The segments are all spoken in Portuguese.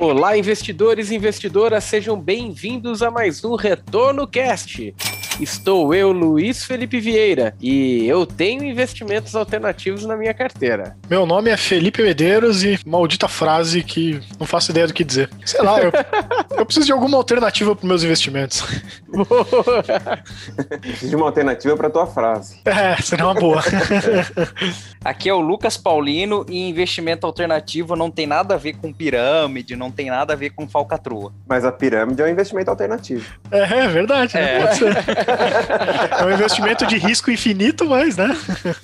Olá, investidores e investidoras, sejam bem-vindos a mais um Retorno Cast. Estou eu, Luiz Felipe Vieira, e eu tenho investimentos alternativos na minha carteira. Meu nome é Felipe Medeiros e maldita frase que não faço ideia do que dizer. Sei lá, eu, eu preciso de alguma alternativa para meus investimentos. preciso de uma alternativa para tua frase. É, seria uma boa. Aqui é o Lucas Paulino e investimento alternativo não tem nada a ver com pirâmide, não tem nada a ver com falcatrua. Mas a pirâmide é um investimento alternativo. É, é verdade, né? é. pode ser. É um investimento de risco infinito, mas, né?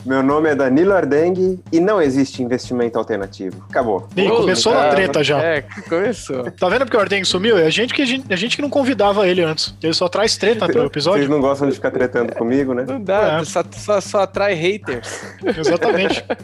Meu nome é Danilo Ardengue e não existe investimento alternativo. Acabou. E começou na treta já. É, começou. Tá vendo porque o Ardengue sumiu? É a gente que, a gente, a gente que não convidava ele antes. Ele só traz treta pelo episódio. Vocês não gostam de ficar tretando comigo, né? Não dá, é. só, só, só atrai haters. Exatamente.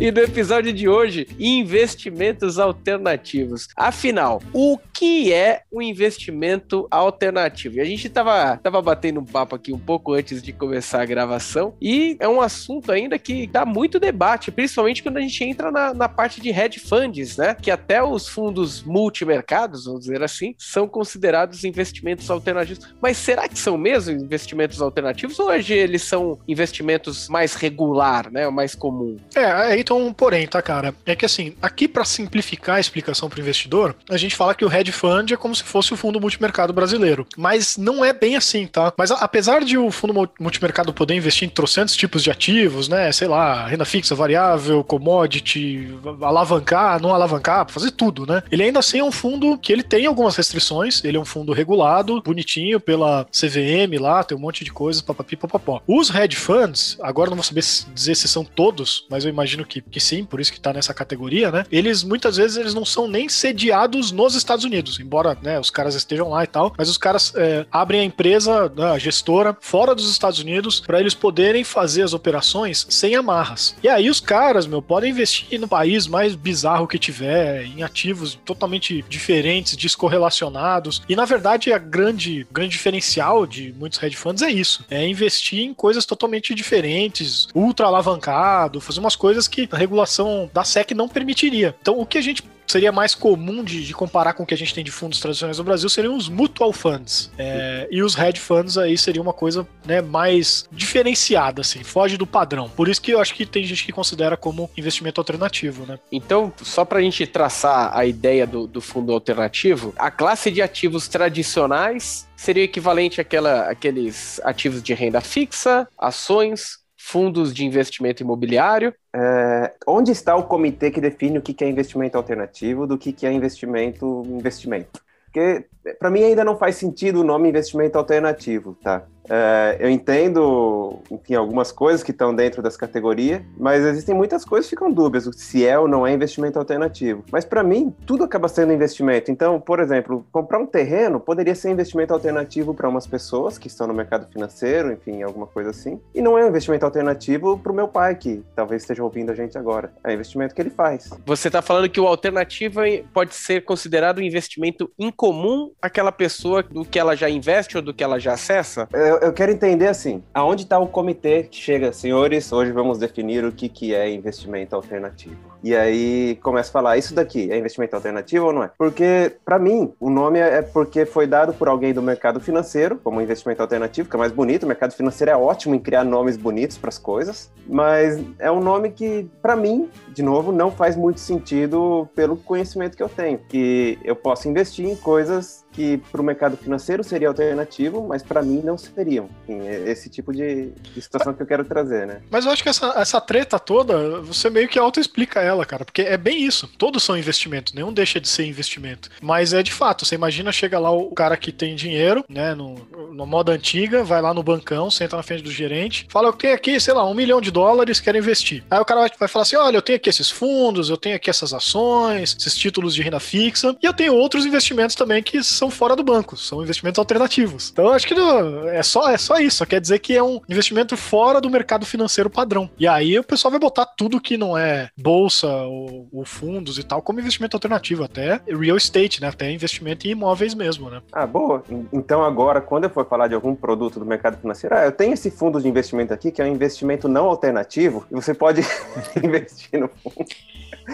E no episódio de hoje, investimentos alternativos. Afinal, o que é um investimento alternativo? E a gente tava, tava batendo um papo aqui um pouco antes de começar a gravação, e é um assunto ainda que dá muito debate, principalmente quando a gente entra na, na parte de hedge funds, né? Que até os fundos multimercados, vamos dizer assim, são considerados investimentos alternativos. Mas será que são mesmo investimentos alternativos ou hoje eles são investimentos mais regular, né? Mais comum? É, aí então um porém, tá, cara? É que assim, aqui para simplificar a explicação para o investidor, a gente fala que o hedge fund é como se fosse o fundo multimercado brasileiro. Mas não é bem assim, tá? Mas apesar de o fundo multimercado poder investir em trocentos tipos de ativos, né? Sei lá, renda fixa, variável, commodity, alavancar, não alavancar, fazer tudo, né? Ele ainda assim é um fundo que ele tem algumas restrições, ele é um fundo regulado, bonitinho pela CVM lá, tem um monte de coisas, papapi, papapó. Os hedge funds, agora não vou saber dizer se são todos, mas eu imagino que que, sim, por isso que tá nessa categoria, né? Eles muitas vezes eles não são nem sediados nos Estados Unidos, embora né, os caras estejam lá e tal, mas os caras é, abrem a empresa, né, a gestora, fora dos Estados Unidos para eles poderem fazer as operações sem amarras. E aí os caras, meu, podem investir no país mais bizarro que tiver, em ativos totalmente diferentes, descorrelacionados. E na verdade a grande, grande diferencial de muitos hedge funds é isso, é investir em coisas totalmente diferentes, ultra alavancado, fazer umas coisas que a regulação da SEC não permitiria. Então, o que a gente seria mais comum de, de, comparar com o que a gente tem de fundos tradicionais no Brasil seriam os mutual funds. É, e os hedge funds aí seria uma coisa né, mais diferenciada, assim, foge do padrão. Por isso que eu acho que tem gente que considera como investimento alternativo, né? Então, só para a gente traçar a ideia do, do fundo alternativo, a classe de ativos tradicionais seria equivalente àquela, àqueles ativos de renda fixa, ações, fundos de investimento imobiliário. É, onde está o comitê que define o que é investimento alternativo do que é investimento investimento? Porque para mim ainda não faz sentido o nome investimento alternativo, tá? É, eu entendo, enfim, algumas coisas que estão dentro dessa categoria, mas existem muitas coisas que ficam dúbias se é ou não é investimento alternativo. Mas para mim, tudo acaba sendo investimento. Então, por exemplo, comprar um terreno poderia ser investimento alternativo para umas pessoas que estão no mercado financeiro, enfim, alguma coisa assim. E não é um investimento alternativo para o meu pai, que talvez esteja ouvindo a gente agora. É investimento que ele faz. Você está falando que o alternativo pode ser considerado um investimento incomum àquela pessoa do que ela já investe ou do que ela já acessa? Eu, eu quero entender assim, aonde está o comitê que chega, senhores, hoje vamos definir o que, que é investimento alternativo. E aí começa a falar, isso daqui é investimento alternativo ou não é? Porque, para mim, o nome é porque foi dado por alguém do mercado financeiro, como investimento alternativo, que é mais bonito. O mercado financeiro é ótimo em criar nomes bonitos para as coisas, mas é um nome que, para mim, de novo, não faz muito sentido pelo conhecimento que eu tenho. Que eu posso investir em coisas que para o mercado financeiro seria alternativo, mas para mim não seriam. Enfim, é esse tipo de, situação que eu quero trazer, né? Mas eu acho que essa, essa treta toda, você meio que auto-explica ela, cara, porque é bem isso. Todos são investimento, nenhum deixa de ser investimento. Mas é de fato, você imagina, chega lá o cara que tem dinheiro, né, no, no moda antiga, vai lá no bancão, senta na frente do gerente, fala, eu tenho aqui, sei lá, um milhão de dólares, quero investir. Aí o cara vai, vai falar assim, olha, eu tenho aqui esses fundos, eu tenho aqui essas ações, esses títulos de renda fixa, e eu tenho outros investimentos também que são fora do banco, são investimentos alternativos. Então acho que não, é só é só isso, só quer dizer que é um investimento fora do mercado financeiro padrão. E aí o pessoal vai botar tudo que não é bolsa ou, ou, fundos e tal como investimento alternativo, até real estate, né? Até investimento em imóveis mesmo, né? Ah, boa. Então agora, quando eu for falar de algum produto do mercado financeiro, ah, eu tenho esse fundo de investimento aqui que é um investimento não alternativo e você pode investir no fundo.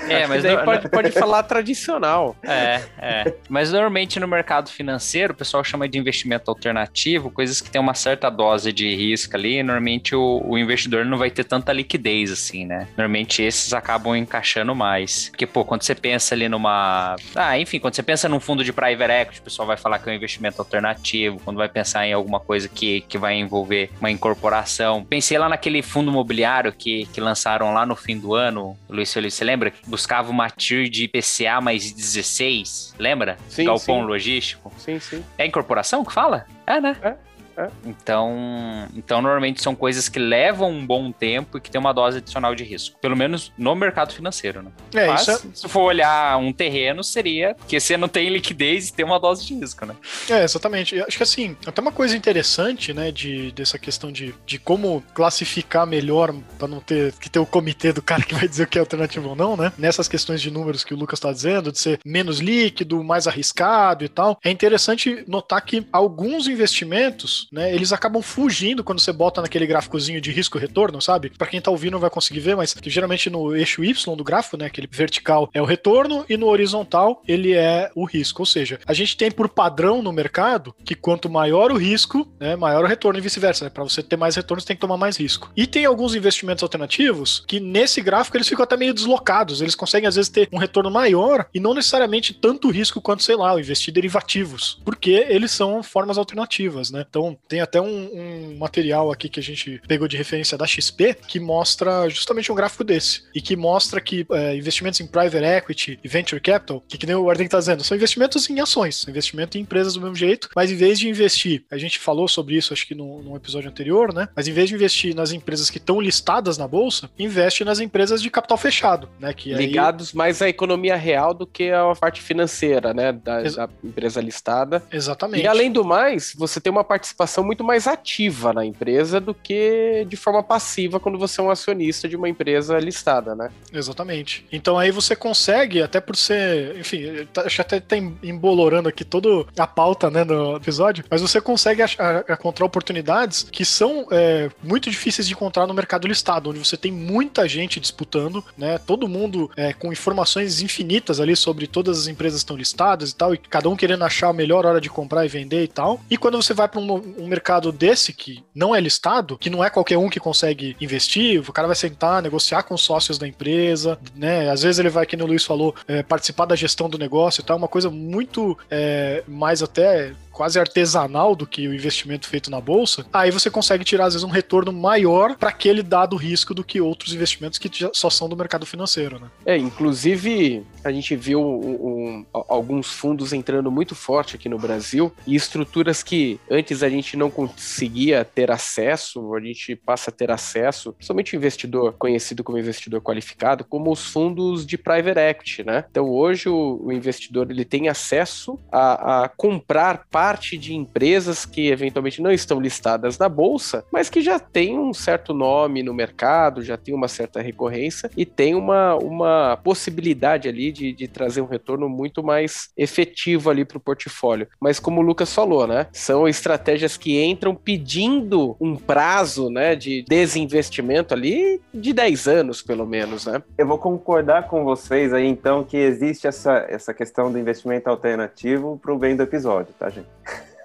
É, mas daí pode, pode falar tradicional. É, é. Mas normalmente no mercado financeiro, o pessoal chama de investimento alternativo, coisas que tem uma certa dose de risco ali. Normalmente o, o investidor não vai ter tanta liquidez assim, né? Normalmente esses acabam encaixando mais. Porque, pô, quando você pensa ali numa. Ah, enfim, quando você pensa num fundo de private equity, o pessoal vai falar que é um investimento alternativo. Quando vai pensar em alguma coisa que, que vai envolver uma incorporação. Pensei lá naquele fundo imobiliário que, que lançaram lá no fim do ano, Luiz Felipe, você lembra? buscava uma tier de IPCA mais 16, lembra? Sim, Galpão sim. logístico. Sim, sim. É incorporação que fala? É, né? É. É. Então, então, normalmente são coisas que levam um bom tempo e que tem uma dose adicional de risco. Pelo menos no mercado financeiro, né? É, Mas, isso é... se for olhar um terreno, seria porque você não tem liquidez e tem uma dose de risco, né? É, exatamente. Acho que assim, até uma coisa interessante, né, de, dessa questão de, de como classificar melhor para não ter que ter o comitê do cara que vai dizer o que é alternativo ou não, né? Nessas questões de números que o Lucas está dizendo, de ser menos líquido, mais arriscado e tal, é interessante notar que alguns investimentos né? Eles acabam fugindo quando você bota naquele gráficozinho de risco-retorno, sabe? Para quem tá ouvindo não vai conseguir ver, mas que geralmente no eixo Y do gráfico, né? Aquele vertical é o retorno e no horizontal ele é o risco. Ou seja, a gente tem por padrão no mercado que quanto maior o risco, né, maior o retorno e vice-versa. Né? Para você ter mais retorno, você tem que tomar mais risco. E tem alguns investimentos alternativos que nesse gráfico eles ficam até meio deslocados. Eles conseguem às vezes ter um retorno maior e não necessariamente tanto risco quanto, sei lá, investir derivativos, porque eles são formas alternativas, né? Então, tem até um, um, material aqui que a gente pegou de referência da XP que mostra justamente um gráfico desse e que mostra que é, investimentos em private equity e venture capital, que, que nem o Arden está dizendo, são investimentos em ações, investimento em empresas do mesmo jeito, mas em vez de investir, a gente falou sobre isso acho que no, no episódio anterior, né? Mas em vez de investir nas empresas que estão listadas na bolsa, investe nas empresas de capital fechado, né? Que Ligados aí... mais à economia real do que à parte financeira, né? Da, Ex da empresa listada. Exatamente. E além do mais, você tem uma participação participação muito mais ativa na empresa do que de forma passiva quando você é um acionista de uma empresa listada, né? Exatamente. Então aí você consegue, até por ser, enfim, tá, acho até tá embolorando aqui toda a pauta né, no episódio, mas você consegue encontrar oportunidades que são é, muito difíceis de encontrar no mercado listado, onde você tem muita gente disputando, né? Todo mundo é, com informações infinitas ali sobre todas as empresas que estão listadas e tal, e cada um querendo achar a melhor hora de comprar e vender e tal. E quando você vai para um, um mercado desse, que não é listado, que não é qualquer um que consegue investir, o cara vai sentar, negociar com os sócios da empresa, né? Às vezes ele vai, como o Luiz falou, é, participar da gestão do negócio e tal, uma coisa muito é, mais até quase artesanal do que o investimento feito na bolsa, aí você consegue tirar às vezes um retorno maior para aquele dado risco do que outros investimentos que só são do mercado financeiro, né? É, inclusive a gente viu um, um, alguns fundos entrando muito forte aqui no Brasil e estruturas que antes a gente não conseguia ter acesso, a gente passa a ter acesso, somente investidor conhecido como investidor qualificado, como os fundos de private equity, né? Então hoje o, o investidor ele tem acesso a, a comprar parte de empresas que eventualmente não estão listadas na bolsa, mas que já tem um certo nome no mercado, já tem uma certa recorrência e tem uma, uma possibilidade ali de, de trazer um retorno muito mais efetivo ali para o portfólio. Mas como o Lucas falou, né? São estratégias que entram pedindo um prazo, né, de desinvestimento ali de 10 anos, pelo menos, né? Eu vou concordar com vocês aí, então, que existe essa, essa questão do investimento alternativo para o bem do episódio, tá, gente?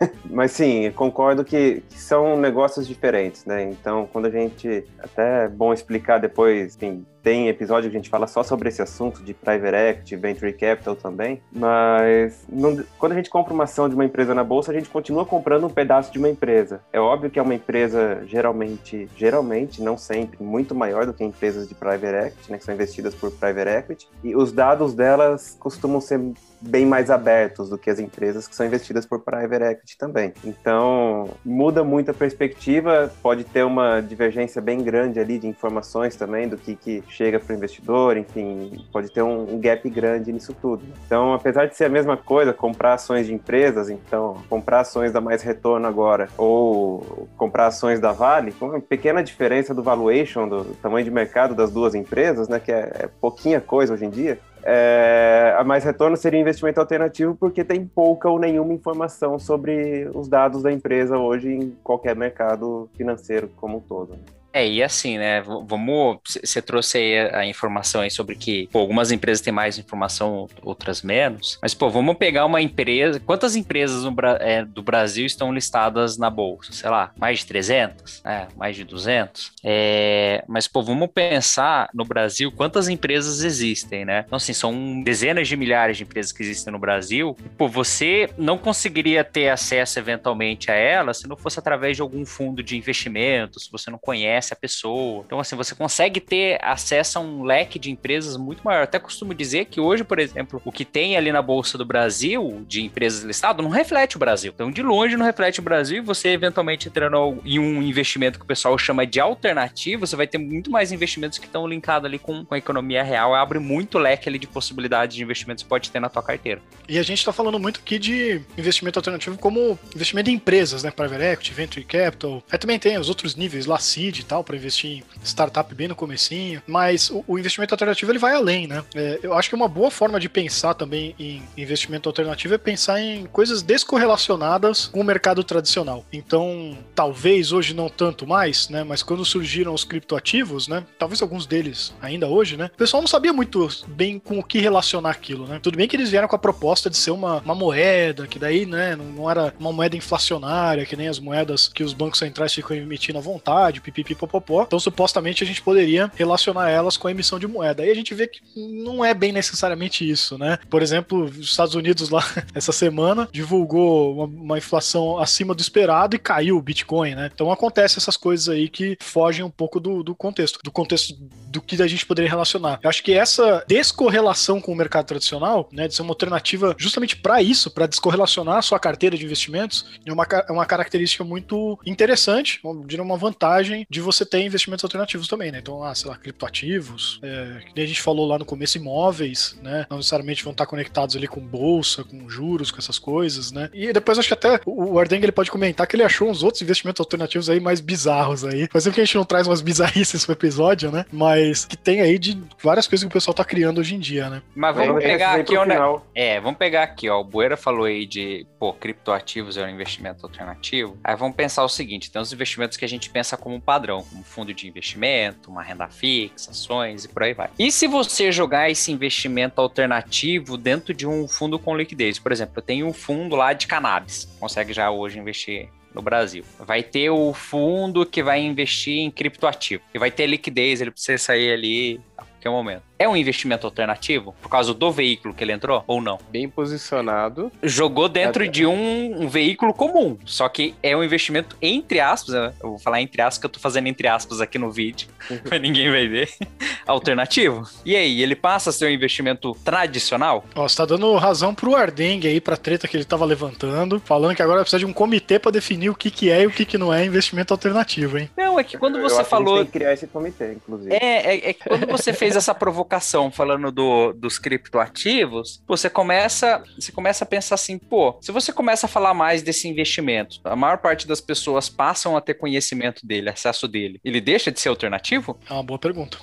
Mas sim, concordo que, que, são negócios diferentes, né? Então, quando a gente. Até é bom explicar depois, enfim, tem episódio que a gente fala só sobre esse assunto de private equity, venture capital também, mas não, quando a gente compra uma ação de uma empresa na bolsa, a gente continua comprando um pedaço de uma empresa. É óbvio que é uma empresa geralmente, geralmente, não sempre, muito maior do que empresas de private equity, né, que são investidas por private equity, e os dados delas costumam ser bem mais abertos do que as empresas que são investidas por private equity também. Então, muda muito a perspectiva, pode ter uma divergência bem grande ali de informações também do que, que chega para o investidor, enfim, pode ter um, um, gap grande nisso tudo. Então, apesar de ser a mesma coisa, comprar ações de empresas, então, comprar ações da mais retorno agora, ou comprar ações da Vale, com uma pequena diferença do valuation, do tamanho de mercado das duas empresas, né, que é, é pouquinha coisa hoje em dia, é, a mais retorno seria investimento alternativo porque tem pouca ou nenhuma informação sobre os dados da empresa hoje em qualquer mercado financeiro como um todo. Né? É, e assim, né? Vamos. Você trouxe aí a informação aí sobre que pô, algumas empresas têm mais informação, outras menos. Mas, pô, vamos pegar uma empresa. Quantas empresas no, é, do Brasil estão listadas na bolsa? Sei lá, mais de 300? É, mais de 200? É, mas, pô, vamos pensar no Brasil quantas empresas existem, né? Então, assim, são dezenas de milhares de empresas que existem no Brasil. Pô, você não conseguiria ter acesso eventualmente a elas se não fosse através de algum fundo de investimento, se você não conhece conhece a pessoa. Então, assim, você consegue ter acesso a um leque de empresas muito maior. Eu até costumo dizer que hoje, por exemplo, o que tem ali na Bolsa do Brasil, de empresas listadas, não reflete o Brasil. Então, de longe, não reflete o Brasil e você, eventualmente, entrando em um investimento que o pessoal chama de alternativo, você vai ter muito mais investimentos que estão linkados ali com, com a economia real. Abre muito leque ali de possibilidades de investimentos que pode ter na tua carteira. E a gente está falando muito aqui de investimento alternativo como investimento em empresas, né? Private Equity, Venture Capital. Aí também tem os outros níveis, lá, seed, tal, para investir em startup bem no comecinho, mas o, o investimento alternativo ele vai além, né? É, eu acho que uma boa forma de pensar também em investimento alternativo é pensar em coisas descorrelacionadas com o mercado tradicional. Então, talvez hoje não tanto mais, né? Mas quando surgiram os criptoativos, né? Talvez alguns deles ainda hoje, né? O pessoal não sabia muito bem com o que relacionar aquilo, né? Tudo bem que eles vieram com a proposta de ser uma, uma moeda, que daí, né? Não, não era uma moeda inflacionária, que nem as moedas que os bancos centrais ficam emitindo à vontade, pipipi popopó. Então, supostamente, a gente poderia relacionar elas com a emissão de moeda. Aí a gente vê que não é bem necessariamente isso, né? Por exemplo, os Estados Unidos lá, essa semana, divulgou uma, uma inflação acima do esperado e caiu o Bitcoin, né? Então, acontece essas coisas aí que fogem um pouco do, do contexto, do contexto do que a gente poderia relacionar. Eu acho que essa descorrelação com o mercado tradicional, né, de ser uma alternativa justamente para isso, para descorrelacionar a sua carteira de investimentos, é uma, é uma característica muito interessante, diria uma vantagem de você ter investimentos alternativos também, né? Então, ah, sei lá, criptoativos, é, que nem a gente falou lá no começo, imóveis, né? Não necessariamente vão estar conectados ali com bolsa, com juros, com essas coisas, né? E depois acho que até o Ardeng ele pode comentar que ele achou uns outros investimentos alternativos aí mais bizarros aí. Faz tempo que a gente não traz umas bizarrices pro episódio, né? Mas que tem aí de várias coisas que o pessoal tá criando hoje em dia, né? Mas vamos pegar aqui onde... É, vamos pegar aqui, ó. O Bueira falou aí de, pô, criptoativos é um investimento alternativo. Aí vamos pensar o seguinte: tem os investimentos que a gente pensa como padrão, como fundo de investimento, uma renda fixa, ações e por aí vai. E se você jogar esse investimento alternativo dentro de um fundo com liquidez? Por exemplo, eu tenho um fundo lá de cannabis, consegue já hoje investir no Brasil. Vai ter o fundo que vai investir em criptoativo, que vai ter liquidez, ele precisa sair ali a qualquer momento é um investimento alternativo por causa do veículo que ele entrou ou não? Bem posicionado. Jogou dentro é. de um, um, veículo comum, só que é um investimento entre aspas, eu vou falar entre aspas que eu tô fazendo entre aspas aqui no vídeo, mas ninguém vai ver. Alternativo. E aí, ele passa a ser um investimento tradicional? Ó, você tá dando razão pro Ardeng aí, pra treta que ele tava levantando, falando que agora precisa de um comitê para definir o que que é e o que que não é investimento alternativo, hein? Não, é que quando você falou... Que tem que criar esse comitê, inclusive. É, é, é que quando você fez essa provocação provocação falando do, dos criptoativos, você começa, você começa a pensar assim, pô, se você começa a falar mais desse investimento, a maior parte das pessoas passam a ter conhecimento dele, acesso dele, ele deixa de ser alternativo? É uma boa pergunta.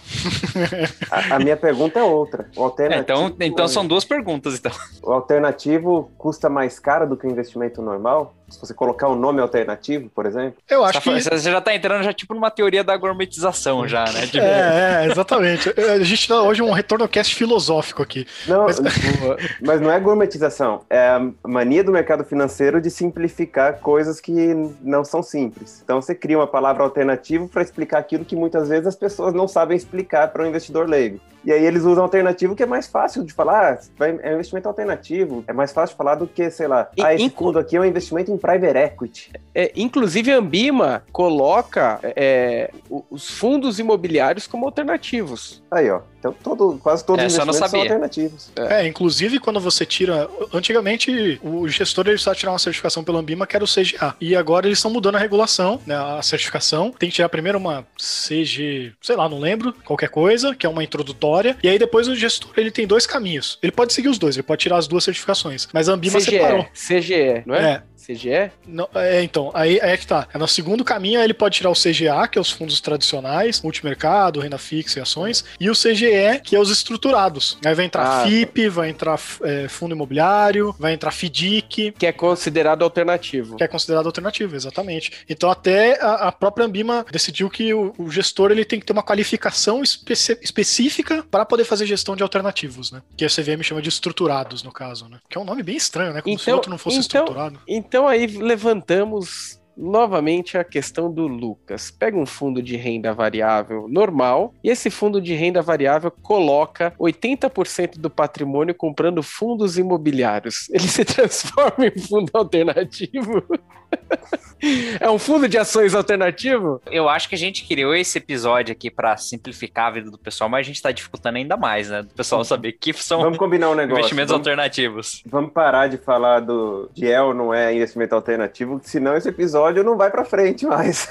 a, a, minha pergunta é outra. O alternativo, é, então, então são duas perguntas, então. O alternativo custa mais caro do que o investimento normal? Se você colocar um nome alternativo, por exemplo? Eu acho que... Você já tá entrando já tipo numa teoria da gourmetização já, né? De... É, é, exatamente. A gente dá hoje um retorno cast filosófico aqui. Não, mas... mas... não é gourmetização, é a mania do mercado financeiro de simplificar coisas que não são simples. Então você cria uma palavra alternativa para explicar aquilo que muitas vezes as pessoas não sabem explicar para um investidor leigo. E aí eles usam alternativo que é mais fácil de falar, ah, é um investimento alternativo, é mais fácil de falar do que, sei lá, ah, esse fundo aqui é um investimento em private equity. É, inclusive a Ambima coloca é, os fundos imobiliários como alternativos. Aí, ó. Então todo, quase todos os Essa eu não investimentos são alternativos. É, inclusive quando você tira. Antigamente, o gestor ele precisava tirar uma certificação pela Ambima, que era o CGA. E agora eles estão mudando a regulação, né? A certificação. Tem que tirar primeiro uma CG, sei lá, não lembro, qualquer coisa, que é uma introdutória. E aí depois o gestor ele tem dois caminhos. Ele pode seguir os dois, ele pode tirar as duas certificações. Mas a Ambima separou. CGE, CGE, não é? É, CGE? Não, é, então, aí, aí é que tá. É no segundo caminho, ele pode tirar o CGA, que é os fundos tradicionais, multimercado, renda fixa e ações, e o CGE, que é os estruturados. Aí vai entrar Ah, FIP, vai entrar é, fundo imobiliário, vai entrar FDIC, Que é considerado alternativo. que é considerado alternativo, exatamente. Então até a, a própria Ambima decidiu que o, o gestor ele tem que ter uma qualificação especi- específica para poder fazer gestão de alternativos, né? Que a CVM chama de estruturados, no caso, né? Que é um nome bem estranho, né? Como se o Então- outro não fosse então- estruturado. Então aí levantamos novamente a questão do Lucas. Pega um fundo de renda variável normal e esse fundo de renda variável coloca 80% do patrimônio comprando fundos imobiliários. Ele se transforma em fundo alternativo? é um fundo de ações alternativo? Eu acho que a gente criou esse episódio aqui pra simplificar a vida do pessoal, mas a gente tá dificultando ainda mais, né? Do pessoal saber que são Vamos combinar um negócio. investimentos Vamos, alternativos. vamos parar de falar do de é ou não é investimento alternativo, senão esse episódio não vai pra frente mais.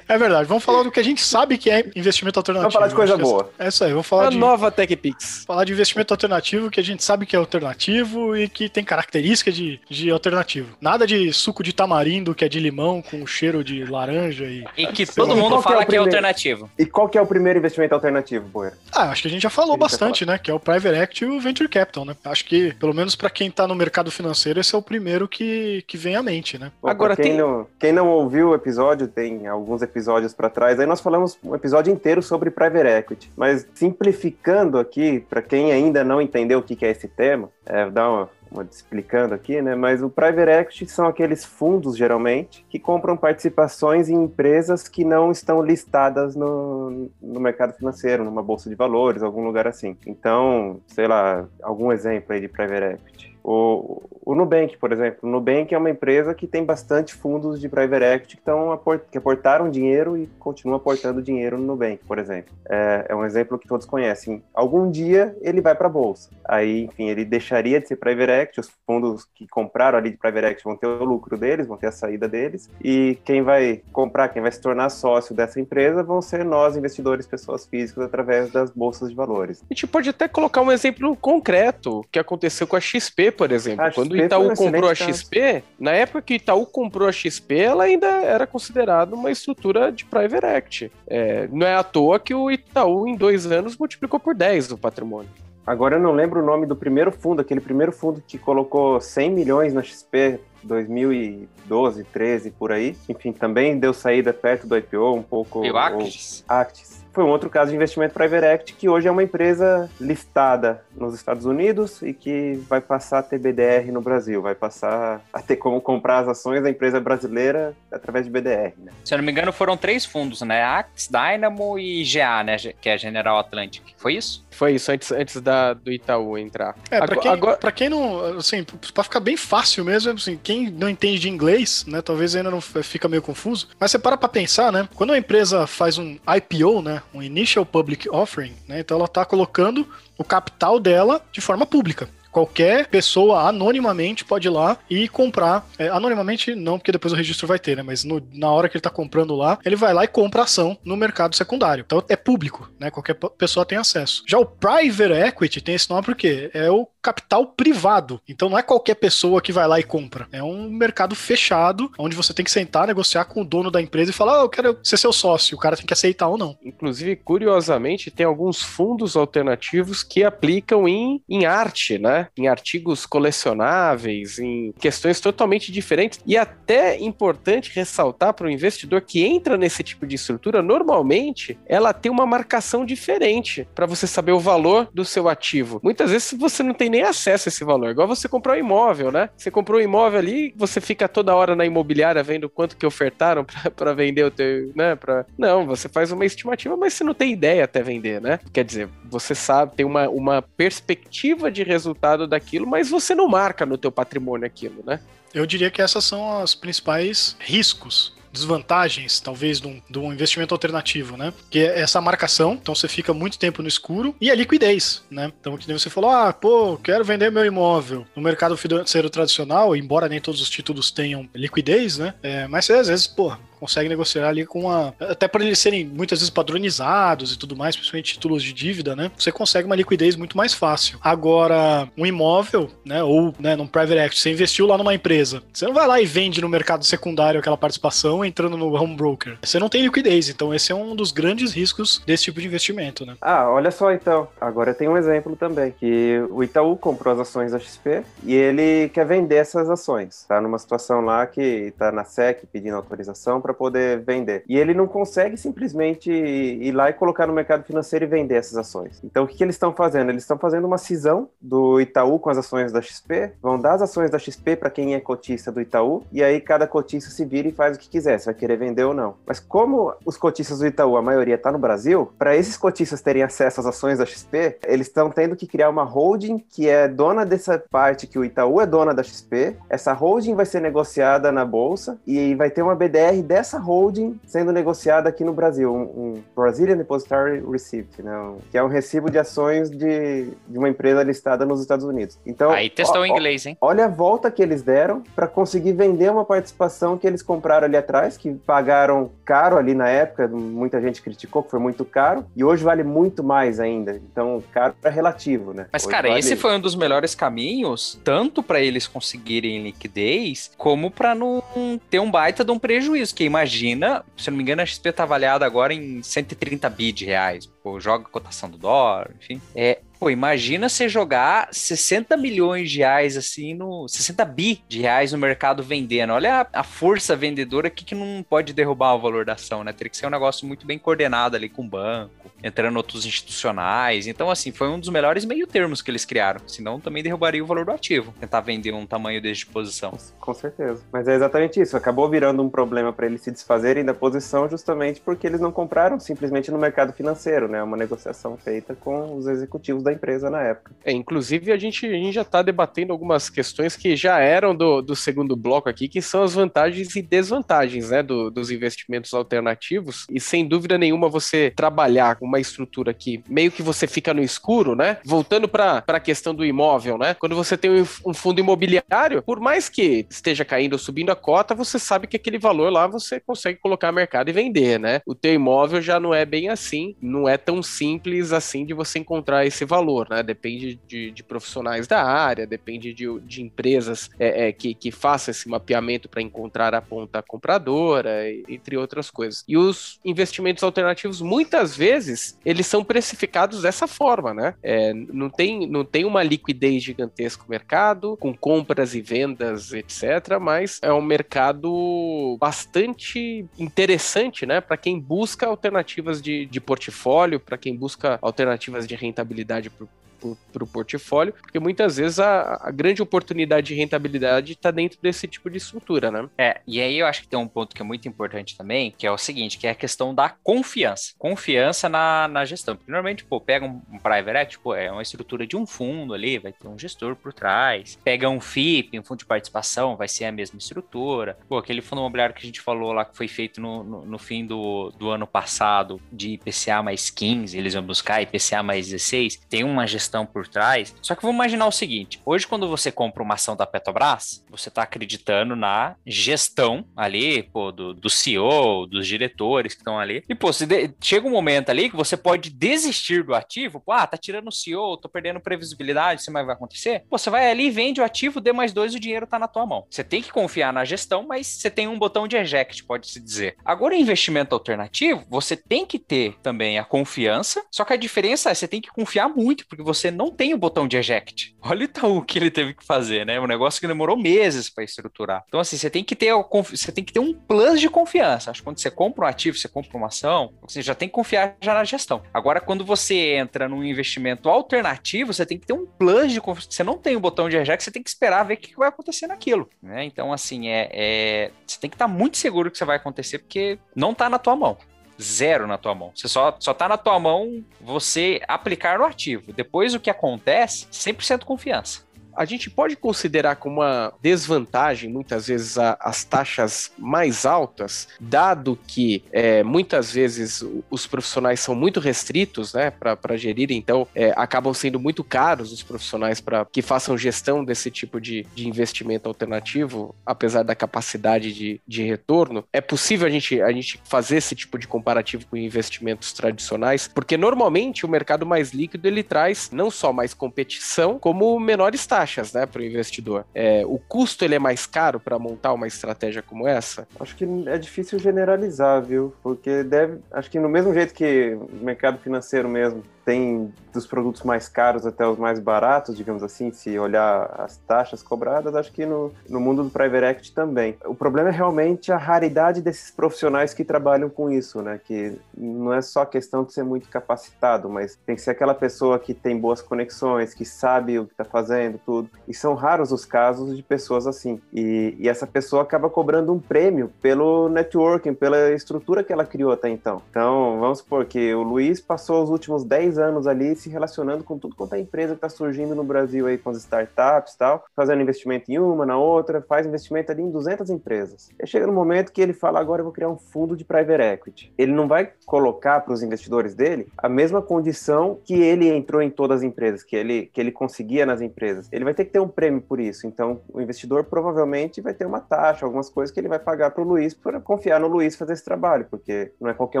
É verdade, vamos falar do que a gente sabe que é investimento alternativo. Vamos falar de coisa boa. É isso aí, vamos falar A de, nova TechPix. falar de investimento alternativo que a gente sabe que é alternativo e que tem característica de, de alternativo. Nada de suco de tamarindo que é de limão com cheiro de laranja e. E que todo E mundo qual que é fala que é alternativo. E qual que é o primeiro investimento alternativo, Boeira? Ah, acho que a gente já falou bastante, né? Que é o Private Equity e o Venture Capital, né? Acho que, pelo menos pra quem tá no mercado financeiro, esse é o primeiro que, que vem à mente, né? Bom, Agora, quem, tem- não, quem não ouviu o episódio, tem alguns episódios para trás, aí nós falamos um episódio inteiro sobre private equity. Mas simplificando aqui, para quem ainda não entendeu o que que é esse tema, é, dar uma, uma explicando aqui, né? Mas o private equity são aqueles fundos, geralmente, que compram participações em empresas que não estão listadas no, no mercado financeiro, numa bolsa de valores, algum lugar assim. Então, sei lá, algum exemplo aí de private equity. O, o Nubank, por exemplo. O Nubank é uma empresa que tem bastante fundos de private equity que, aport, que aportaram dinheiro e continuam aportando dinheiro no Nubank, por exemplo. É, é um exemplo que todos conhecem. Algum dia ele vai para a bolsa. Aí, enfim, ele deixaria de ser private equity. Os fundos que compraram ali de private equity vão ter o lucro deles, vão ter a saída deles. E quem vai comprar, quem vai se tornar sócio dessa empresa vão ser nós, investidores, pessoas físicas, através das bolsas de valores. A gente pode até colocar um exemplo concreto que aconteceu com a XP, por exemplo. A Quando o Itaú comprou a XP, na época que o Itaú comprou a XP, ela ainda era considerada uma estrutura de private equity. É, não é à toa que o Itaú, em dois anos, multiplicou por 10 o patrimônio. Agora eu não lembro o nome do primeiro fundo, aquele primeiro fundo que colocou 100 milhões na XP 2012, 13 por aí. Enfim, também deu saída perto do IPO, um pouco. E o Actis? Actis. Foi um outro caso de investimento private equity que hoje é uma empresa listada nos Estados Unidos e que vai passar a ter BDR no Brasil, vai passar a ter como comprar as ações da empresa brasileira através de BDR. Né? Se eu não me engano, foram três fundos, né? Actis, Dynamo e GA, né? Que é a General Atlantic. Foi isso? Foi isso antes, antes da, do Itaú entrar. É, pra quem, agora- pra quem não, assim, pra ficar bem fácil mesmo, assim, quem não entende de inglês, né, talvez ainda não fica meio confuso, mas você para pra pensar, né, quando uma empresa faz um IPO, né, um Initial Public Offering, né, então ela tá colocando o capital dela de forma pública. Qualquer pessoa anonimamente pode ir lá e comprar. É, anonimamente não, porque depois o registro vai ter, né? Mas no- na hora que ele tá comprando lá, ele vai lá e compra ação no mercado secundário. Então é público, né? Qualquer pessoa tem acesso. Já o private equity tem esse nome porque é o capital privado. Então não é qualquer pessoa que vai lá e compra. É um mercado fechado, onde você tem que sentar, negociar com o dono da empresa e falar: ah, eu quero ser seu sócio. O cara tem que aceitar ou não. Inclusive, curiosamente, tem alguns fundos alternativos que aplicam em, em arte, né? Em artigos colecionáveis, em questões totalmente diferentes. E até importante ressaltar para o investidor que entra nesse tipo de estrutura, normalmente ela tem uma marcação diferente para você saber o valor do seu ativo. Muitas vezes você não tem nem acesso a esse valor, igual você comprar um imóvel, né? Você comprou um imóvel ali, você fica toda hora na imobiliária vendo quanto que ofertaram para vender o teu, né? Pra... Não, você faz uma estimativa, mas você não tem ideia até vender, né? Quer dizer, você sabe, tem uma, uma perspectiva de resultado daquilo, mas você não marca no teu patrimônio aquilo, né? Eu diria que essas são as principais riscos desvantagens, talvez, de um, de um investimento alternativo, né? Que é essa marcação, então você fica muito tempo no escuro, e a liquidez, né? Então, que nem você falou, ah, pô, quero vender meu imóvel. No mercado financeiro tradicional, embora nem todos os títulos tenham liquidez, né? É, mas às vezes, pô, consegue negociar ali com a. Até por eles serem muitas vezes padronizados e tudo mais, principalmente títulos de dívida, né? Você consegue uma liquidez muito mais fácil. Agora, um imóvel, né? Ou né, num private equity, você investiu lá numa empresa. Você não vai lá e vende no mercado secundário aquela participação entrando no home broker. Você não tem liquidez, então esse é um dos grandes riscos desse tipo de investimento, né? Ah, olha só então. Agora tem um exemplo também, que o Itaú comprou as ações da XP e ele quer vender essas ações. Tá numa situação lá que tá na SEC pedindo autorização para poder vender. E ele não consegue simplesmente ir lá e colocar no mercado financeiro e vender essas ações. Então o que, que eles estão fazendo? Eles estão fazendo uma cisão do Itaú com as ações da XP, vão dar as ações da XP para quem é cotista do Itaú, e aí cada cotista se vira e faz o que quiser, se vai querer vender ou não. Mas como os cotistas do Itaú, a maioria está no Brasil, para esses cotistas terem acesso às ações da XP, eles estão tendo que criar uma holding que é dona dessa parte que o Itaú é dona da XP. Essa holding vai ser negociada na bolsa e vai ter uma BDR dessa holding sendo negociada aqui no Brasil, um, um Brazilian Depository Receipt, né? Que é um recibo de ações de, de uma empresa listada nos Estados Unidos. Então, Aí testou o inglês, hein? Olha a volta que eles deram para conseguir vender uma participação que eles compraram ali atrás, que pagaram caro ali na época, muita gente criticou que foi muito caro, e hoje vale muito mais ainda. Então, caro é relativo, né? Mas, hoje cara, vale... esse foi um dos melhores caminhos, tanto para eles conseguirem liquidez, como para não ter um baita de um prejuízo. Que imagina, se eu não me engano, a XP tá avaliada agora em 130 bi de reais. Pô, joga a cotação do dólar, enfim. É, Pô, imagina você jogar 60 milhões de reais assim no. 60 bi de reais no mercado vendendo. Olha a, a força vendedora aqui que não pode derrubar o valor da ação, né? Teria que ser um negócio muito bem coordenado ali com o banco, entrando outros institucionais. Então, assim, foi um dos melhores meio termos que eles criaram. Senão também derrubaria o valor do ativo. Tentar vender um tamanho desse de posição. Com certeza. Mas é exatamente isso. Acabou virando um problema para eles se desfazerem da posição justamente porque eles não compraram simplesmente no mercado financeiro, né? Uma negociação feita com os executivos da empresa na época. É, inclusive a gente, a gente já está debatendo algumas questões que já eram do, do segundo bloco aqui, que são as vantagens e desvantagens né, do, dos investimentos alternativos. E sem dúvida nenhuma você trabalhar com uma estrutura que meio que você fica no escuro, né? Voltando para a questão do imóvel, né? Quando você tem um, fundo imobiliário, por mais que esteja caindo ou subindo a cota, você sabe que aquele valor lá você consegue colocar no mercado e vender, né? O teu imóvel já não é bem assim, não é tão simples assim de você encontrar esse valor valor, né? Depende de, de profissionais da área, depende de, de empresas é, é, que, que façam esse mapeamento para encontrar a ponta compradora, entre outras coisas. E os investimentos alternativos, muitas vezes, eles são precificados dessa forma, né? É, não, tem, não tem uma liquidez gigantesca no mercado, com compras e vendas, etc., mas é um mercado bastante interessante, né? Para quem busca alternativas de, de portfólio, para quem busca alternativas de rentabilidade pro para o portfólio, porque muitas vezes a, a grande oportunidade de rentabilidade está dentro desse tipo de estrutura, né? É, e aí eu acho que tem um ponto que é muito importante também, que é o seguinte, que é a questão da confiança. Confiança na, na gestão. Porque normalmente, pô, pega um, um private equity, pô, é uma estrutura de um fundo ali, vai ter um gestor por trás. Pega um FIP, um fundo de participação, vai ser a mesma estrutura. Pô, aquele fundo imobiliário que a gente falou lá, que foi feito no, no, no fim do, do ano passado, de IPCA mais 15, eles vão buscar IPCA mais 16, tem uma gestão gestão por trás. Só que vamos imaginar o seguinte: hoje, quando você compra uma ação da Petrobras, você está acreditando na gestão ali, pô, do, do CEO, dos diretores que estão ali. E, pô, de... chega um momento ali que você pode desistir do ativo, pô, ah, tá tirando o CEO, tô perdendo previsibilidade, isso mais vai acontecer. Pô, você vai ali, vende o ativo, dê mais dois, o dinheiro tá na tua mão. Você tem que confiar na gestão, mas você tem um botão de eject, pode-se dizer. Agora, investimento alternativo, você tem que ter também a confiança, só que a diferença é você tem que confiar muito, porque você você não tem o botão de eject. Olha o que ele teve que fazer, né? Um negócio que demorou meses para estruturar. Então, assim, você tem que ter você tem que ter um plus de confiança. Acho que quando você compra um ativo, você compra uma ação, você já tem que confiar já na gestão. Agora, quando você entra num investimento alternativo, você tem que ter um plus de confiança. Você não tem o botão de eject, você tem que esperar ver o que vai acontecer naquilo. Né? Então, assim, é, é... você tem que estar muito seguro que isso vai acontecer, porque não está na tua mão zero na tua mão. Você só, só tá na tua mão você aplicar no ativo. Depois o que acontece, 100% confiança. A gente pode considerar como uma desvantagem, muitas vezes, a, as taxas mais altas, dado que é, muitas vezes os profissionais são muito restritos né, para gerir, então é, acabam sendo muito caros os profissionais para que façam gestão desse tipo de, de investimento alternativo, apesar da capacidade de, de retorno. É possível a gente, a gente fazer esse tipo de comparativo com investimentos tradicionais, porque normalmente o mercado mais líquido ele traz não só mais competição, como menores taxas né, para o investidor. É, o custo ele é mais caro para montar uma estratégia como essa? Acho que é difícil generalizar, viu? Porque deve. Acho que no mesmo jeito que o mercado financeiro mesmo tem dos produtos mais caros até os mais baratos, digamos assim, se olhar as taxas cobradas, acho que no, no mundo do private equity também. O problema é realmente a raridade desses profissionais que trabalham com isso, né? Que não é só questão de ser muito capacitado, mas tem que ser aquela pessoa que tem boas conexões, que sabe o que está fazendo, tudo. E são raros os casos de pessoas assim. E, e essa pessoa acaba cobrando um prêmio pelo networking, pela estrutura que ela criou até então. Então, vamos supor que o Luiz passou os últimos 10 anos ali se relacionando com tudo quanto é empresa que está surgindo no Brasil aí, com as startups e tal, fazendo investimento em uma, na outra, faz investimento ali em 200 empresas. E chega no momento que ele fala, agora eu vou criar um fundo de private equity. Ele não vai colocar para os investidores dele a mesma condição que ele entrou em todas as empresas, que ele, que ele conseguia nas empresas. Ele vai ter que ter um prêmio por isso. Então, o investidor provavelmente vai ter uma taxa, algumas coisas que ele vai pagar para o Luiz para confiar no Luiz fazer esse trabalho, porque não é qualquer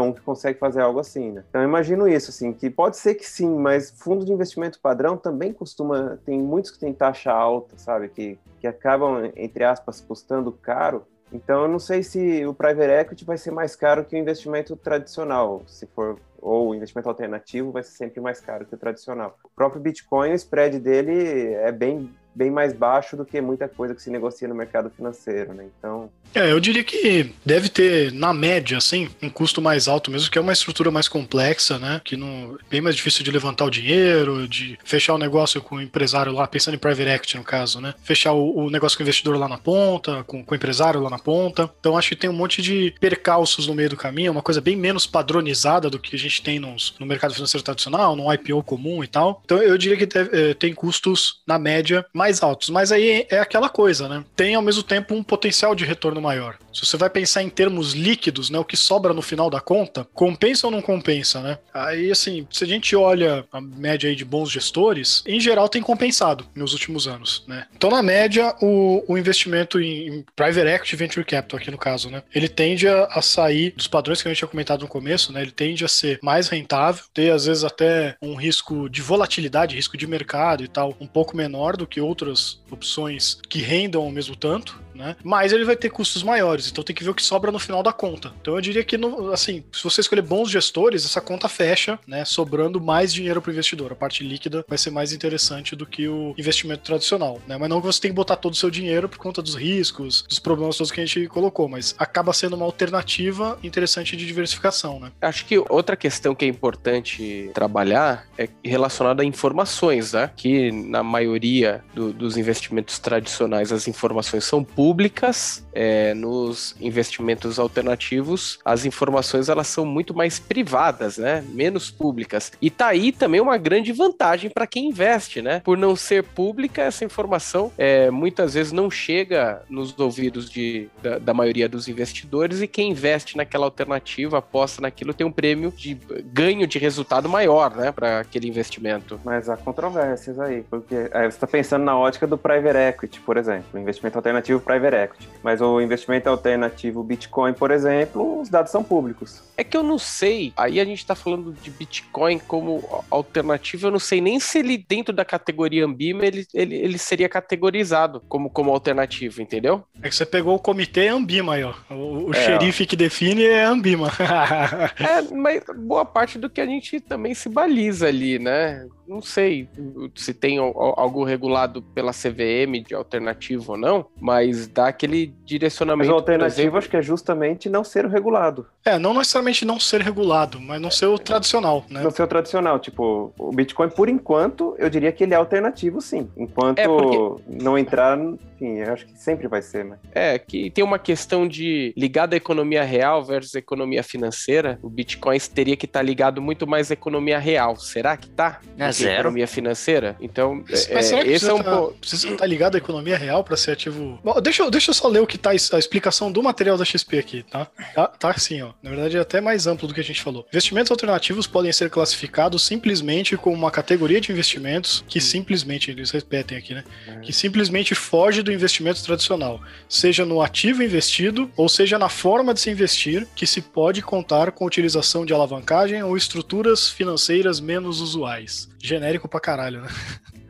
um que consegue fazer algo assim, né? Então, eu imagino isso, assim, que pode ser ser que sim, mas fundo de investimento padrão também costuma. Tem muitos que têm taxa alta, sabe? Que, que acabam, entre aspas, custando caro. Então, eu não sei se o private equity vai ser mais caro que o investimento tradicional, se for ou o investimento alternativo vai ser sempre mais caro que o tradicional. O próprio Bitcoin, o spread dele é bem bem mais baixo do que muita coisa que se negocia no mercado financeiro, né? Então. É, eu diria que deve ter, na média, assim, um custo mais alto mesmo, que é uma estrutura mais complexa, né? Que não é bem mais difícil de levantar o dinheiro, de fechar o negócio com o empresário lá, pensando em private equity no caso, né? Fechar o, o negócio com o investidor lá na ponta, com, com, o empresário lá na ponta. Então acho que tem um monte de percalços no meio do caminho, uma coisa bem menos padronizada do que a gente tem nos, no mercado financeiro tradicional, no IPO comum e tal. Então eu diria que deve, é, tem custos, na média, mais mais altos. Mas aí é aquela coisa, né? Tem ao mesmo tempo um potencial de retorno maior. Se você vai pensar em termos líquidos, né, o que sobra no final da conta, compensa ou não compensa, né? Aí, assim, se a gente olha a média aí de bons gestores, em geral tem compensado nos últimos anos, né? Então, na média, o, o investimento em, em private equity venture capital, aqui no caso, né? Ele tende a, sair dos padrões que a gente tinha comentado no começo, né? Ele tende a ser mais rentável, ter às vezes até um risco de volatilidade, risco de mercado e tal, um pouco menor do que outros outras opções que rendam ao mesmo tanto, né? Mas ele vai ter custos maiores, então tem que ver o que sobra no final da conta. Então eu diria que, no, assim, se você escolher bons gestores, essa conta fecha, né? Sobrando mais dinheiro para o investidor. A parte líquida vai ser mais interessante do que o investimento tradicional, né? Mas não que você tem que botar todo o seu dinheiro por conta dos riscos, dos problemas todos que a gente colocou, mas acaba sendo uma alternativa interessante de diversificação, né? Acho que outra questão que é importante trabalhar é relacionada a informações, né? Que na maioria do, dos investimentos tradicionais as informações são públicas públicas é, nos investimentos alternativos, as informações elas são muito mais privadas, né? Menos públicas. E tá aí também uma grande vantagem para quem investe, né? Por não ser pública, essa informação é, muitas vezes não chega nos ouvidos de, da, da maioria dos investidores e quem investe naquela alternativa, aposta naquilo, tem um prêmio de ganho de resultado maior, né? Para aquele investimento. Mas há controvérsias aí, porque aí você está pensando na ótica do private equity, por exemplo, investimento alternativo private private equity. Mas o investimento alternativo Bitcoin, por exemplo, os dados são públicos. É que eu não sei, aí a gente está falando de Bitcoin como alternativa, eu não sei nem se ele, dentro da categoria Ambima, ele, ele, ele seria categorizado como, como alternativo, entendeu? É que você pegou o comitê Ambima aí, ó. O, o é, xerife ó. que define é Ambima. é, mas boa parte do que a gente também se baliza ali, né? Não sei se tem algo regulado pela CVM de alternativo ou não, mas dá aquele direcionamento. Mas a alternativa acho que é justamente não ser regulado. É, não necessariamente não ser regulado, mas não ser o tradicional, né? Não ser o tradicional. Tipo, o Bitcoin, por enquanto, eu diria que ele é alternativo, sim. Enquanto é porque... não entrar enfim, eu acho que sempre vai ser, mas. É, que tem uma questão de ligado à economia real versus economia financeira. O Bitcoin teria que estar tá ligado muito mais à economia real. Será que tá? É zero. economia financeira? Então, Mas é, será que esse é um tá, precisa estar ligado à economia real para ser ativo? Bom, deixa, eu- deixa eu só ler o que tá a explicação do material da XP aqui, tá? Tá, tá assim, ó. Na verdade é até mais amplo do que a gente falou. Investimentos alternativos podem ser classificados simplesmente como uma categoria de investimentos que simplesmente, eles repetem aqui, né? Que simplesmente foge do investimento tradicional, seja no ativo investido ou seja na forma de se investir, que se pode contar com utilização de alavancagem ou estruturas financeiras menos usuais. Genérico pra caralho, né?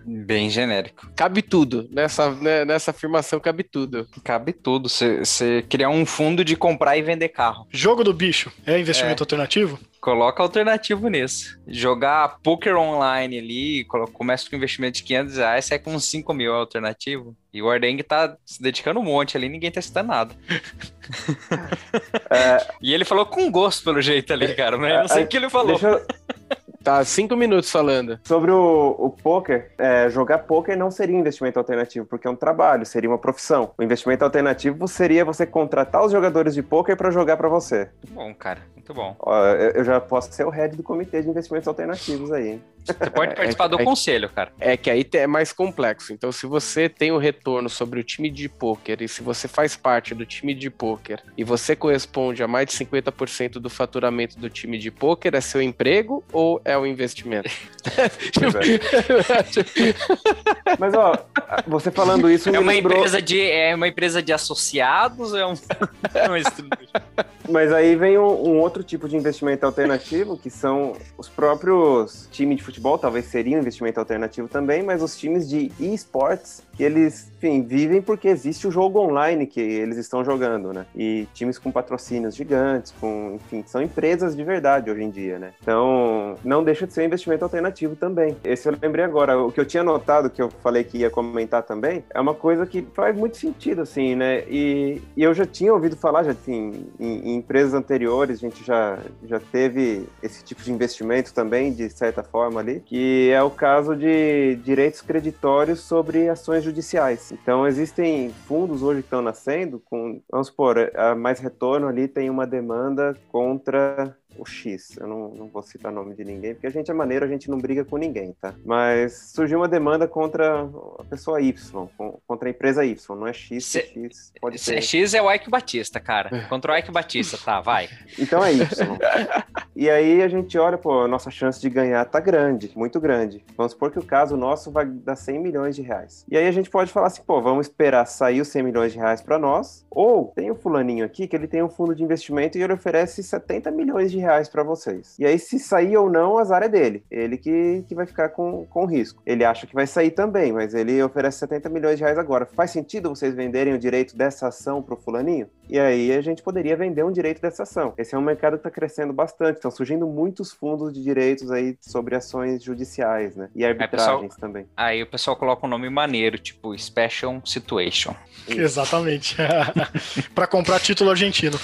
Bem genérico. cabe tudo. Nessa, né, nessa afirmação cabe tudo. Cabe tudo. Você criar um fundo de comprar e vender carro. Jogo do bicho é investimento alternativo? Coloca alternativo nisso. Jogar poker online ali, começa com investimento de 500 reais, sai com uns 5 mil é alternativo. E o Ardeng tá se dedicando um monte ali, ninguém tá citando nada. E ele falou com gosto, pelo jeito ali, cara. Mas eu não sei o que ele falou. Deixa eu- Tá cinco minutos falando. Sobre o, o poker, é, jogar poker não seria um investimento alternativo, porque é um trabalho, seria uma profissão. O investimento alternativo seria você contratar os jogadores de poker para jogar para você. Muito bom, cara. Muito bom. Ó, eu, eu já posso ser o head do comitê de investimentos alternativos aí. hein? Você pode É, participar do é- conselho, cara. É que aí é mais complexo. Então, se você tem o retorno sobre o time de pôquer e se você faz parte do time de pôquer e você corresponde a mais de 50% do faturamento do time de pôquer, é seu emprego ou é o investimento? Mas ó, você falando isso É uma lembrou. empresa de é uma empresa de associados ou é um, é? Mas aí vem um, um outro tipo de investimento alternativo, que são os próprios times de futebol, talvez seria um investimento alternativo também, mas os times de esportes, eles, enfim, vivem porque existe o jogo online que eles estão jogando, né? E times com patrocínios gigantes, com, enfim, são empresas de verdade hoje em dia, né? Então, não deixa de ser um investimento alternativo também. Esse eu lembrei agora. O que eu tinha notado, que eu falei que ia comentar também, é uma coisa que faz muito sentido, assim, né? E, e eu já tinha ouvido falar, já assim, em, em empresas anteriores, a gente já, já teve esse tipo de investimento também, de certa forma ali, que é o caso de direitos creditórios sobre ações judiciais. Então, existem fundos hoje que estão nascendo com, vamos supor, a mais retorno ali tem uma demanda contra o X. Eu não, não vou citar nome de ninguém, porque a gente é maneiro, a gente não briga com ninguém, tá? Mas surgiu uma demanda contra a pessoa Y, com- contra a empresa Y, não é X, Cê- é X, pode ser. X é o Ike Batista, cara. Contra o Ike Batista, tá, vai. Então é Y. e aí a gente olha, pô, a nossa chance de ganhar tá grande, muito grande. Vamos supor que o caso nosso vai dar 100 milhões de reais. E aí a gente pode falar assim, pô, vamos esperar sair os 100 milhões de reais para nós, ou tem o fulaninho aqui que ele tem um fundo de investimento e ele oferece 70 milhões de reais para vocês. E aí se sair ou não, o azar é dele. Ele que, que vai ficar com, com risco. Ele acha que vai sair também, mas ele oferece 70 milhões de reais agora. Faz sentido vocês venderem o direito dessa ação pro fulaninho? E aí a gente poderia vender um direito dessa ação. Esse é um mercado que está crescendo bastante. Estão surgindo muitos fundos de direitos aí sobre ações judiciais, né? E arbitragens também. Aí o pessoal coloca um nome maneiro, tipo Special Situation. Exatamente. Pra comprar título argentino.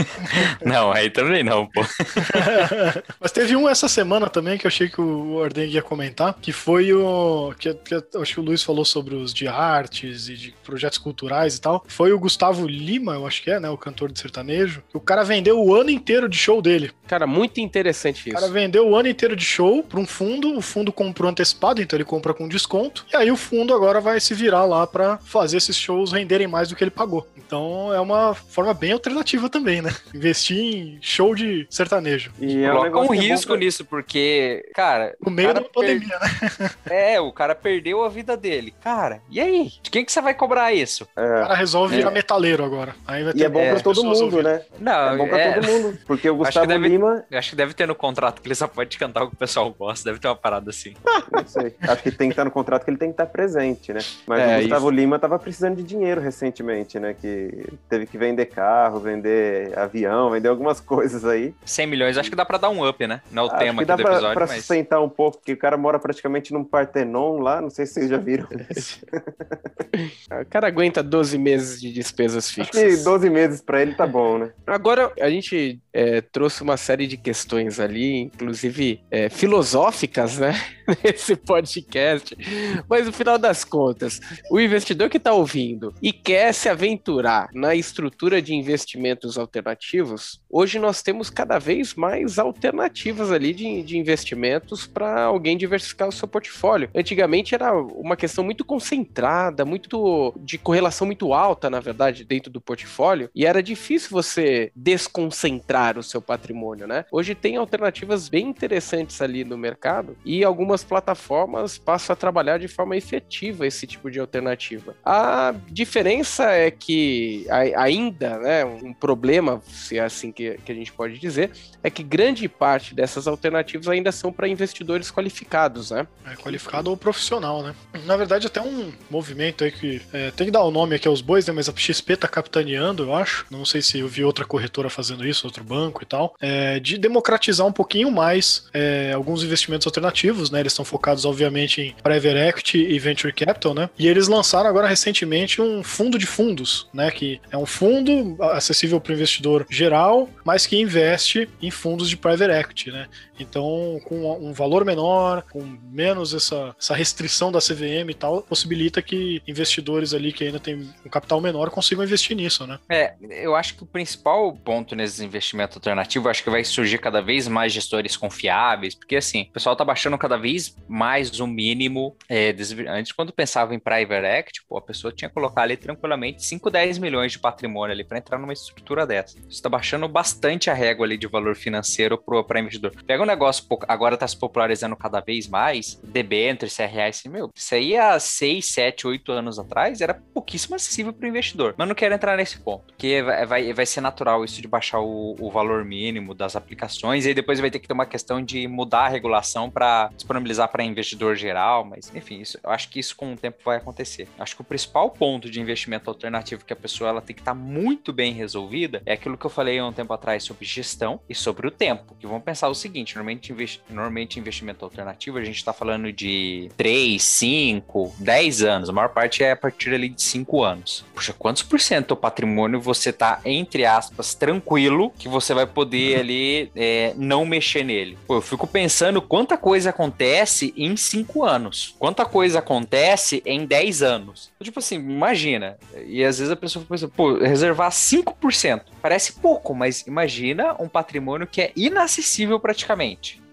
Não, aí também não, pô. Mas teve um essa semana também que eu achei que o Arden ia comentar, que foi o. Que, que acho que o Luiz falou sobre os de artes e de projetos culturais e tal. Foi o Gustavo Lima, eu acho que é, né? O cantor de sertanejo. O cara vendeu o ano inteiro de show dele. Cara, muito interessante O cara isso. vendeu o ano inteiro de show pra um fundo, o fundo comprou antecipado, então ele compra com desconto. E aí o fundo agora vai se virar lá pra fazer esses shows renderem mais do que ele pagou. Então é uma forma bem alternativa também, né? Investir em show de sertanejo. E é Coloca um negócio que é bom risco pra- nisso, porque, cara, No meio Cara, da pandemia, né? é, o cara perdeu a vida dele. Cara, e aí? De quem que você vai cobrar isso? O É. cara resolve É. virar metaleiro agora. Aí vai E é bom É, pra todo mundo, ouvindo. né? Não, É bom pra é, todo mundo. Porque o Acho Gustavo deve- Lima, acho que deve ter no contrato que ele só pode cantar o que o pessoal gosta, deve ter uma parada assim. não sei. Acho que tem que estar no contrato que ele tem que estar presente, né? Mas É, o Gustavo Lima tava precisando de dinheiro recentemente, né? Que teve que vender carro, vender avião, vender algumas coisas aí. 100 milhões, acho que dá pra dar um up, né? Não é o Acho tema que aqui dá do pra, episódio, pra mas... sustentar um pouco, porque o cara mora praticamente num Partenon lá, não sei se vocês já viram. O cara aguenta 12 meses de despesas Acho que fixas. 12 meses pra ele tá bom, né? Agora, a gente é, trouxe uma série de questões ali, inclusive é, filosóficas, né? nesse podcast. Mas no final das contas, o investidor que está ouvindo e quer se aventurar na estrutura de investimentos alternativos, hoje nós temos cada vez mais alternativas ali de, de investimentos para alguém diversificar o seu portfólio. Antigamente era uma questão muito concentrada, muito de correlação muito alta, na verdade, dentro do portfólio, e era difícil você desconcentrar o seu patrimônio, né? Hoje tem alternativas bem interessantes ali no mercado e algumas plataformas passam a trabalhar de forma efetiva esse tipo de alternativa. A diferença é que ainda, né, um problema, se é assim que, que a gente pode dizer, é que grande parte dessas alternativas ainda são para investidores qualificados, né? É, qualificado ou profissional, né? Na verdade, até um movimento aí que é, tem que dar o nome aqui aos bois, né? Mas a XP tá capitaneando, eu acho. Não sei se eu vi outra corretora fazendo isso, outro banco e tal, é, de democratizar um pouquinho mais é, alguns investimentos alternativos, né? Eles estão focados, obviamente, em private equity e venture capital, né? E eles lançaram agora recentemente um fundo de fundos, né? Que é um fundo acessível para o investidor geral, mas que investe em fundos de private equity, né? Então, com um valor menor, com menos essa, essa restrição da CVM e tal, possibilita que investidores ali que ainda têm um capital menor consigam investir nisso, né? É, eu acho que o principal ponto nesses investimentos alternativos, acho que vai surgir cada vez mais gestores confiáveis, porque assim, o pessoal tá baixando cada vez mais o mínimo. É, antes, quando pensava em private equity, pô, a pessoa tinha que colocar ali tranquilamente 5, 10 milhões de patrimônio ali para entrar numa estrutura dessa. Você está baixando bastante a régua ali de valor financeiro para investidor. Pega um negócio, agora tá se popularizando cada vez mais, debêntures, CRAs, meu, isso aí há 6, 7, 8 anos atrás era pouquíssimo acessível para o investidor. Mas não quero entrar nesse ponto, porque vai, vai, ser natural isso de baixar o, o valor mínimo das aplicações, e aí depois vai ter que ter uma questão de mudar a regulação para disponibilizar para investidor geral, mas enfim, isso, eu acho que isso com o tempo vai acontecer. Acho que o principal ponto de investimento alternativo que a pessoa ela tem que estar tá muito bem resolvida é aquilo que eu falei há um tempo atrás sobre gestão e sobre o tempo. Que vamos pensar o seguinte: normalmente, investi normalmente investimento alternativo a gente está falando de 3, 5, 10 anos. A maior parte é a partir ali de 5 anos. Puxa, quantos por cento do patrimônio você tá, entre aspas, tranquilo que você vai poder ali é, não mexer nele? Pô, eu fico pensando quanta coisa acontece em 5 anos. Quanta coisa acontece em 10 anos. Tipo assim, imagina. E às vezes a pessoa pensa, pô, reservar 5%. Parece pouco, mas imagina um patrimônio que é inacessível praticamente.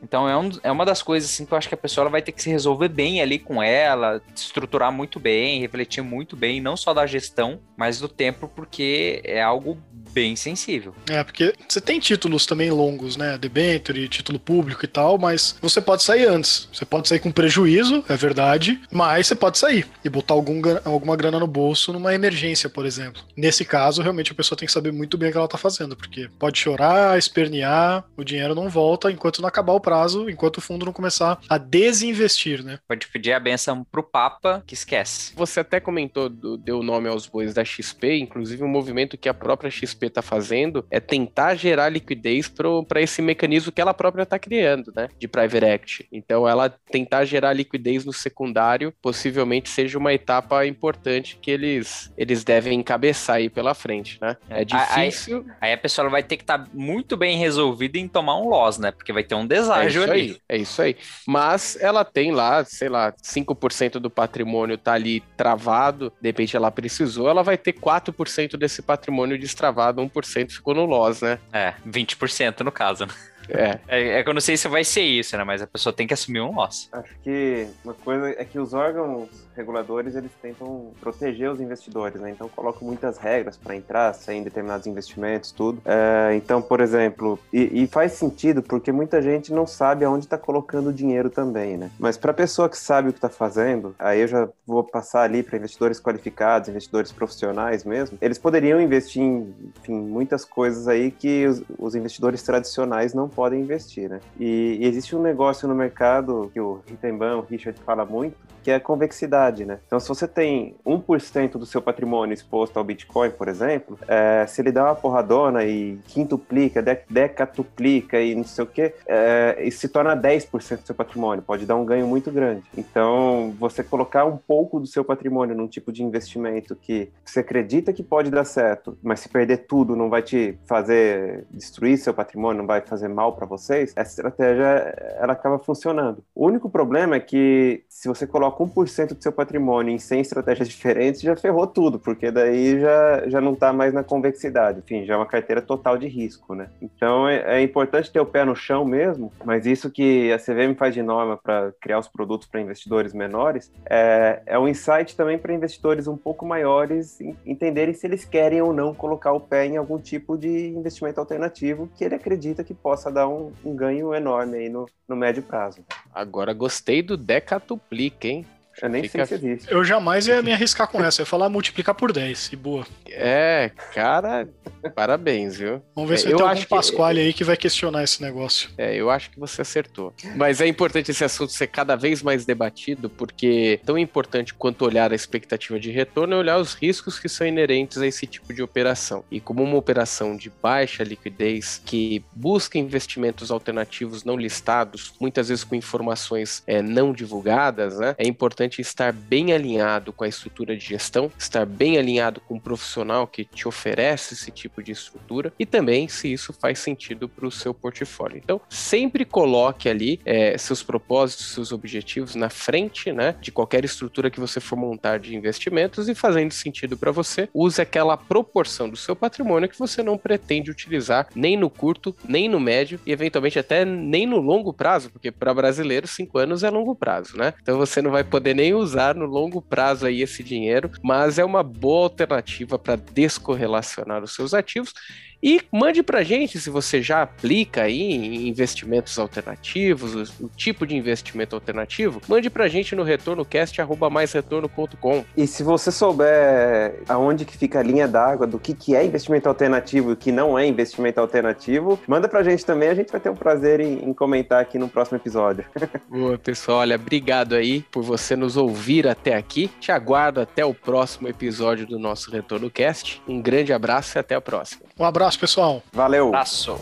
Então é, um, é uma das coisas assim, que eu acho que a pessoa vai ter que se resolver bem ali com ela, estruturar muito bem, refletir muito bem, não só da gestão, mas do tempo, porque é algo bem sensível. É, porque você tem títulos também longos, né? Debenture, título público e tal, mas você pode sair antes. Você pode sair com prejuízo, é verdade, mas você pode sair e botar algum, alguma grana no bolso numa emergência, por exemplo. Nesse caso, realmente a pessoa tem que saber muito bem o que ela tá fazendo, porque pode chorar, espernear, o dinheiro não volta enquanto não acabar o prazo, enquanto o fundo não começar a desinvestir, né? Pode pedir a benção pro Papa, que esquece. Você até comentou, deu nome aos bois da XP, inclusive um movimento que a própria XP XP está fazendo é tentar gerar liquidez para esse mecanismo que ela própria está criando, né? De private equity. Então, ela tentar gerar liquidez no secundário possivelmente seja uma etapa importante que eles, eles devem encabeçar aí pela frente, né? É difícil. Aí, aí a pessoa vai ter que estar tá muito bem resolvida em tomar um loss, né? Porque vai ter um deságio é ali. Aí, é isso aí. Mas ela tem lá, sei lá, 5% do patrimônio tá ali travado, de repente ela precisou, ela vai ter 4% desse patrimônio destravado lado, 1% ficou no loss, né? É, 20% no caso, né? É. é. É que eu não sei se vai ser isso, né? Mas a pessoa tem que assumir um loss. Acho que uma coisa é que os órgãos reguladores eles tentam proteger os investidores, né? Então colocam muitas regras para entrar, sair em determinados investimentos, tudo. É, então, por exemplo, e, e, faz sentido porque muita gente não sabe aonde está colocando o dinheiro também, né? Mas para pessoa que sabe o que está fazendo, aí eu já vou passar ali para investidores qualificados, investidores profissionais mesmo. Eles poderiam investir em, enfim, muitas coisas aí que os, os investidores tradicionais não podem investir, né? E, existe um negócio no mercado que o Rittenban, o Richard fala muito, que é a convexidade, né? Então, se você tem 1% do seu patrimônio exposto ao Bitcoin, por exemplo, é, se ele dá uma porradona e quintuplica, decatuplica e não sei o quê, é, isso se torna 10% do seu patrimônio, pode dar um ganho muito grande. Então, você colocar um pouco do seu patrimônio num tipo de investimento que você acredita que pode dar certo, mas se perder tudo não vai te fazer destruir seu patrimônio, não vai fazer mal para vocês, essa estratégia ela acaba funcionando. O único problema é que se você coloca 1% do seu patrimônio em 100 estratégias diferentes, já ferrou tudo, porque daí já, já não está mais na convexidade. Enfim, já é uma carteira total de risco, né? Então é, é importante ter o pé no chão mesmo, mas isso que a CVM faz de norma para criar os produtos para investidores menores é, é um insight também para investidores um pouco maiores entenderem se eles querem ou não colocar o pé em algum tipo de investimento alternativo que ele acredita que possa dar um, um ganho enorme aí no, no médio prazo. Agora gostei do decatuplica, hein? Eu nem Fica... sei se existe. Eu jamais ia me arriscar com essa. Eu ia falar multiplicar por 10 e boa. É, cara, parabéns, viu? Vamos ver se é, eu tem algum Pasquale que... aí que vai questionar esse negócio. É, eu acho que você acertou. Mas é importante esse assunto ser cada vez mais debatido, porque tão importante quanto olhar a expectativa de retorno é olhar os riscos que são inerentes a esse tipo de operação. E como uma operação de baixa liquidez que busca investimentos alternativos não listados, muitas vezes com informações é, não divulgadas, né? É importante importante estar bem alinhado com a estrutura de gestão, estar bem alinhado com o profissional que te oferece esse tipo de estrutura e também se isso faz sentido para o seu portfólio. Então, sempre coloque ali é, seus propósitos, seus objetivos na frente né, de qualquer estrutura que você for montar de investimentos e fazendo sentido para você, use aquela proporção do seu patrimônio que você não pretende utilizar nem no curto, nem no médio e eventualmente até nem no longo prazo, porque para brasileiros cinco anos é longo prazo, né? Então você não vai poder nem usar no longo prazo aí esse dinheiro, mas é uma boa alternativa para descorrelacionar os seus ativos e mande para gente se você já aplica aí em investimentos alternativos, o, o tipo de investimento alternativo. Mande para gente no retornocast@maisretorno.com. E se você souber aonde que fica a linha d'água do que, que é investimento alternativo e o que não é investimento alternativo, manda para gente também. A gente vai ter um prazer em, em comentar aqui no próximo episódio. Boa, pessoal. Olha, obrigado aí por você nos ouvir até aqui. Te aguardo até o próximo episódio do nosso Retorno Cast. Um grande abraço e até a próxima. Um abraço, pessoal. Valeu. Abraço.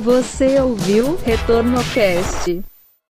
Você ouviu Retorno Cast.